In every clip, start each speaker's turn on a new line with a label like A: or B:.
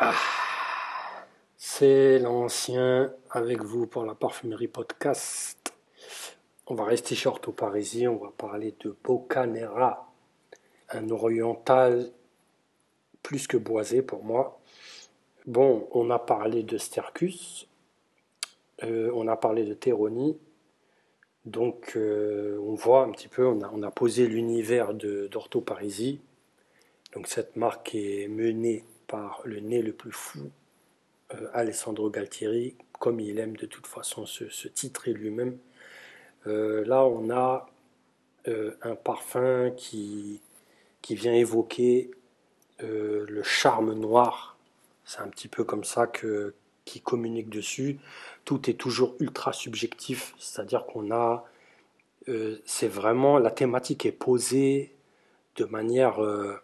A: Ah, c'est l'ancien avec vous pour la parfumerie podcast. On va rester short au Parisis, on va parler de Bocanera, un oriental plus que boisé pour moi. Bon, on a parlé de Stercus, euh, on a parlé de Teroni, donc euh, on voit un petit peu, on a, posé l'univers d'Ortho Parisi. Donc cette marque est menée par le nez le plus fou, euh, Alessandro Galtieri, comme il aime de toute façon se, se titrer lui-même. Euh, là on a un parfum qui, qui vient évoquer le charme noir. C'est un petit peu comme ça que, qui communique dessus. Tout est toujours ultra subjectif, c'est-à-dire qu'on a, euh, c'est vraiment, la thématique est posée de manière euh,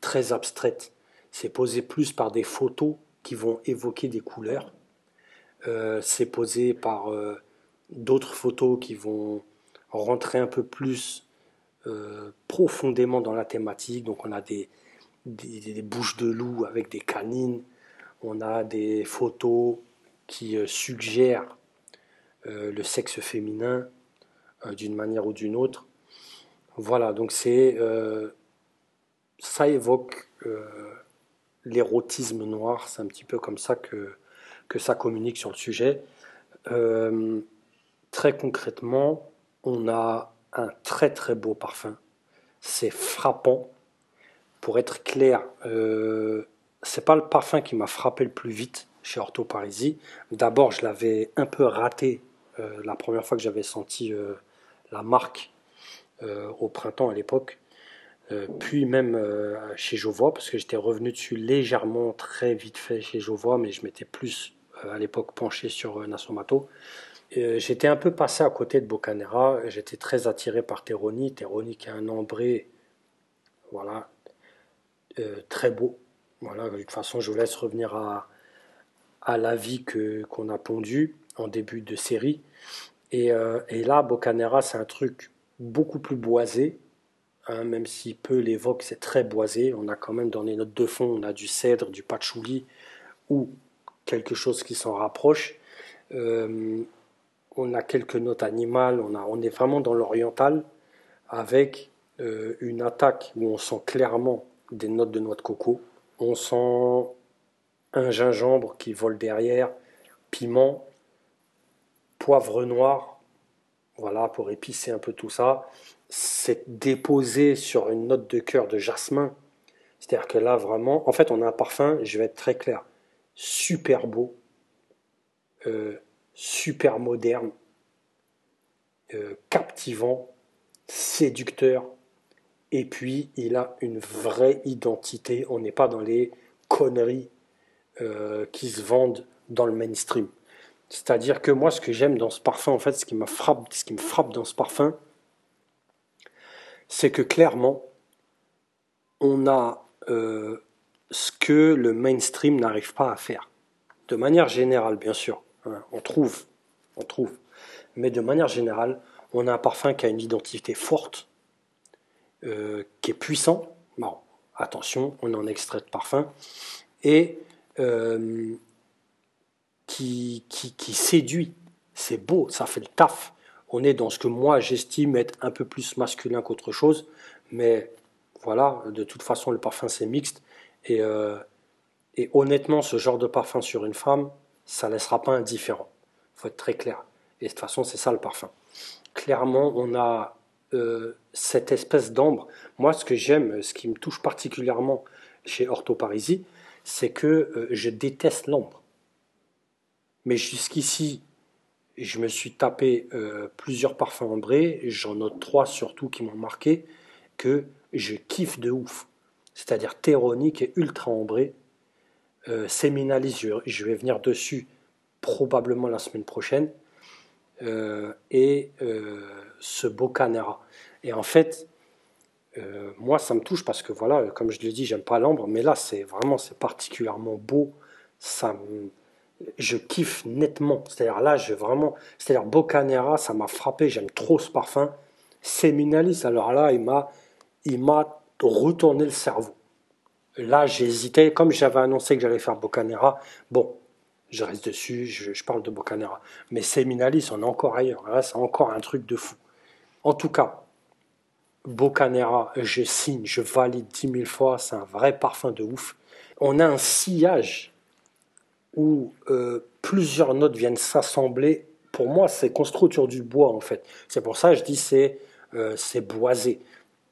A: très abstraite. C'est posé plus par des photos qui vont évoquer des couleurs. Euh, c'est posé par d'autres photos qui vont rentrer un peu plus profondément dans la thématique. Donc on a des, des bouches de loup avec des canines, on a des photos qui euh, suggèrent euh, le sexe féminin euh, d'une manière ou d'une autre. Voilà, donc c'est ça évoque l'érotisme noir, c'est un petit peu comme ça que, que ça communique sur le sujet. très concrètement, on a un très très beau parfum. C'est frappant. Pour être clair, c'est pas le parfum qui m'a frappé le plus vite chez Ortho Parisi. D'abord, je l'avais un peu raté euh, la première fois que j'avais senti euh, la marque euh, au printemps à l'époque. puis même chez Jovois, parce que j'étais revenu dessus légèrement, très vite fait chez Jovois, mais je m'étais plus à l'époque penché sur Nasomato. J'étais un peu passé à côté de Bocanera, j'étais très attiré par Teroni. Teroni qui a un ambré, voilà, très beau, voilà, de toute façon, je vous laisse revenir à, à l'avis qu'on a pondu en début de série. Et, euh, et là, Bocanera, c'est un truc beaucoup plus boisé, hein, même si peu l'évoque, c'est très boisé. On a quand même dans les notes de fond, on a du cèdre, du patchouli ou quelque chose qui s'en rapproche. Euh, on a quelques notes animales, on, a, on est vraiment dans l'oriental avec euh, une attaque où on sent clairement des notes de noix de coco, on sent un gingembre qui vole derrière, piment, poivre noir, voilà, pour épicer un peu tout ça. C'est déposé sur une note de cœur de jasmin. C'est-à-dire que là, vraiment, en fait, on a un parfum, je vais être très clair, super beau, euh, super moderne, euh, captivant, séducteur, et puis, il a une vraie identité. On n'est pas dans les conneries euh, qui se vendent dans le mainstream. C'est-à-dire que moi, ce que j'aime dans ce parfum, en fait, ce qui, me frappe, ce qui me frappe dans ce parfum, c'est que clairement, on a euh, ce que le mainstream n'arrive pas à faire. De manière générale, bien sûr. Hein, on trouve, on trouve. Mais de manière générale, on a un parfum qui a une identité forte, euh, qui est puissant. Bon, attention, on en extrait de parfum. Et euh, qui, qui, séduit. C'est beau, ça fait le taf. On est dans ce que moi j'estime être un peu plus masculin qu'autre chose. Mais voilà, de toute façon, le parfum c'est mixte. Et, euh, et honnêtement, ce genre de parfum sur une femme, ça ne laissera pas indifférent. Il faut être très clair. Et de toute façon, c'est ça le parfum. Clairement, on a euh, cette espèce d'ambre. Moi, ce que j'aime, ce qui me touche particulièrement chez Ortho Parisi, c'est que euh, je déteste l'ambre. Mais jusqu'ici, je me suis tapé euh, plusieurs parfums ambrés, j'en note trois surtout qui m'ont marqué, que je kiffe de ouf. C'est-à-dire Théronique et ultra ambré. Séminalis, je, vais venir dessus probablement la semaine prochaine. Et ce Bocanera. Et en fait, euh, moi, ça me touche parce que, voilà, comme je l'ai dit, j'aime pas l'ambre, mais là, c'est vraiment, c'est particulièrement beau. Ça je kiffe nettement. C'est-à-dire là, je vraiment, c'est-à-dire ça m'a frappé. J'aime trop ce parfum. Seminalis, alors là, il m'a, il m'a retourner le cerveau. Là, hésité. Comme j'avais annoncé que j'allais faire Bocanera, bon, je reste dessus, je, parle de Bocanera. Mais Seminalis, on est encore ailleurs. C'est encore un truc de fou. En tout cas, Bocanera, je signe, je valide 10 000 fois, c'est un vrai parfum de ouf. On a un sillage où euh, plusieurs notes viennent s'assembler. Pour moi, c'est construit autour du bois, en fait. C'est pour ça que je dis c'est euh, c'est boisé.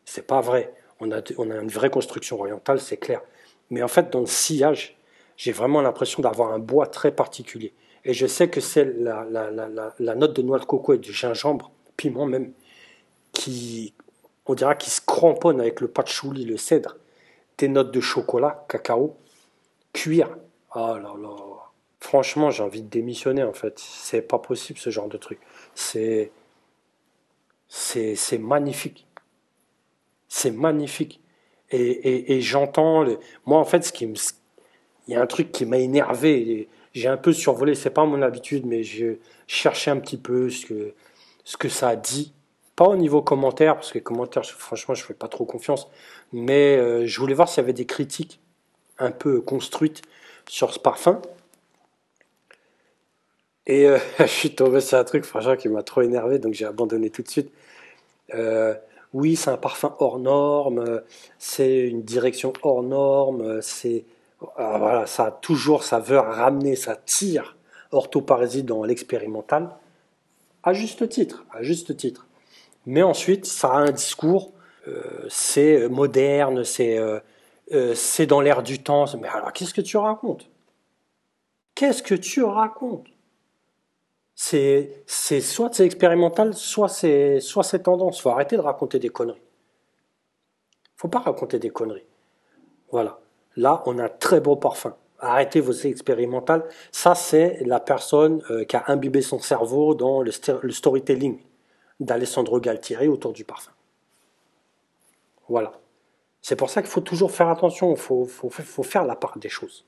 A: C'est pas vrai. On a une vraie construction orientale, c'est clair. Mais en fait, dans le sillage, j'ai vraiment l'impression d'avoir un bois très particulier. Et je sais que c'est la, note de noix de coco et du gingembre, piment même, qui, on dirait, qui se cramponne avec le patchouli, le cèdre, des notes de chocolat, cacao, cuir. Oh là là. Franchement, j'ai envie de démissionner en fait. C'est pas possible ce genre de truc. C'est c'est magnifique. C'est magnifique. Et, et, j'entends. Moi, en fait, ce qui me, il y a un truc qui m'a énervé. J'ai un peu survolé, c'est pas mon habitude, mais je cherchais un petit peu ce que, ce que ça a dit. Pas au niveau commentaire, parce que les commentaires, franchement, je fais pas trop confiance. Mais euh, je voulais voir s'il y avait des critiques un peu construites sur ce parfum. Et euh, je suis tombé sur un truc, franchement, qui m'a trop énervé, donc j'ai abandonné tout de suite. Euh, oui, c'est un parfum hors norme, c'est une direction hors norme, c'est ah, voilà, ça toujours, ça veut ramener, ça tire orthoparésie dans l'expérimental, à juste titre, à juste titre. Mais ensuite, ça a un discours, euh, c'est moderne, c'est c'est dans l'air du temps. Mais alors, qu'est-ce que tu racontes? Qu'est-ce que tu racontes? C'est soit c'est expérimental, soit c'est soit c'est tendance. Faut arrêter de raconter des conneries. Faut pas raconter des conneries. Voilà. Là, on a très beau parfum. Arrêtez vos expérimentales. Ça, c'est la personne euh, qui a imbibé son cerveau dans le, storytelling d'Alessandro Galtieri autour du parfum. Voilà. C'est pour ça qu'il faut toujours faire attention. Il faut, faire la part des choses.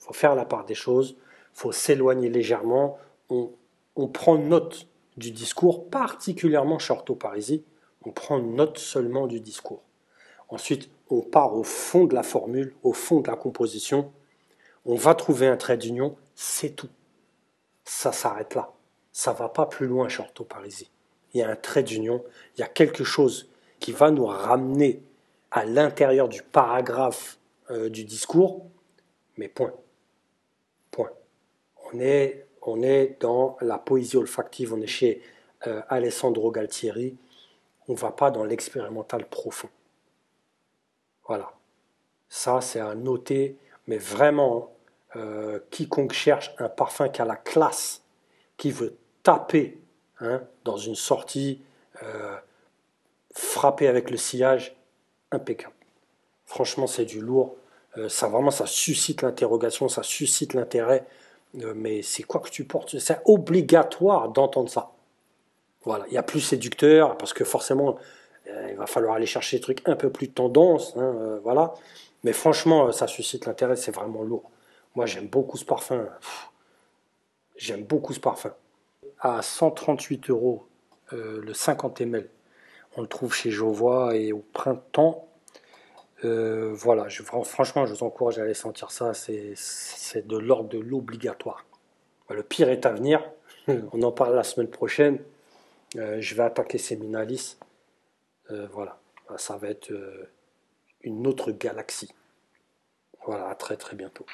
A: Il faut faire la part des choses. Il faut s'éloigner légèrement. On, prend note du discours, particulièrement chez Orthoparisie, on prend note seulement du discours. Ensuite, on part au fond de la formule, au fond de la composition, on va trouver un trait d'union, c'est tout. Ça s'arrête là. Ça va pas plus loin chez Orthoparisie. Il y a un trait d'union, il y a quelque chose qui va nous ramener à l'intérieur du paragraphe euh, du discours, mais point. Point. On est on est dans la poésie olfactive, on est chez euh, Alessandro Galtieri, on ne va pas dans l'expérimental profond. Voilà. Ça, c'est à noter, mais vraiment, euh, quiconque cherche un parfum qui a la classe, qui veut taper hein, dans une sortie, euh, frapper avec le sillage, impeccable. Franchement, c'est du lourd. ça vraiment, ça suscite l'interrogation, ça suscite l'intérêt. Euh, mais c'est quoi que tu portes? C'est obligatoire d'entendre ça. Voilà, il y a plus séducteur parce que forcément, euh, il va falloir aller chercher des trucs un peu plus tendance, hein, euh, voilà. Mais franchement, ça suscite l'intérêt, c'est vraiment lourd. Moi, j'aime beaucoup ce parfum. J'aime beaucoup ce parfum. À 138 euros, le 50 ml, on le trouve chez Jovois et au printemps, euh, voilà, franchement, je vous encourage à aller sentir ça. C'est de l'ordre de l'obligatoire. Le pire est à venir. On en parle la semaine prochaine. Euh, je vais attaquer Seminalis. Euh, voilà, ça va être une autre galaxie. Voilà, à très très bientôt.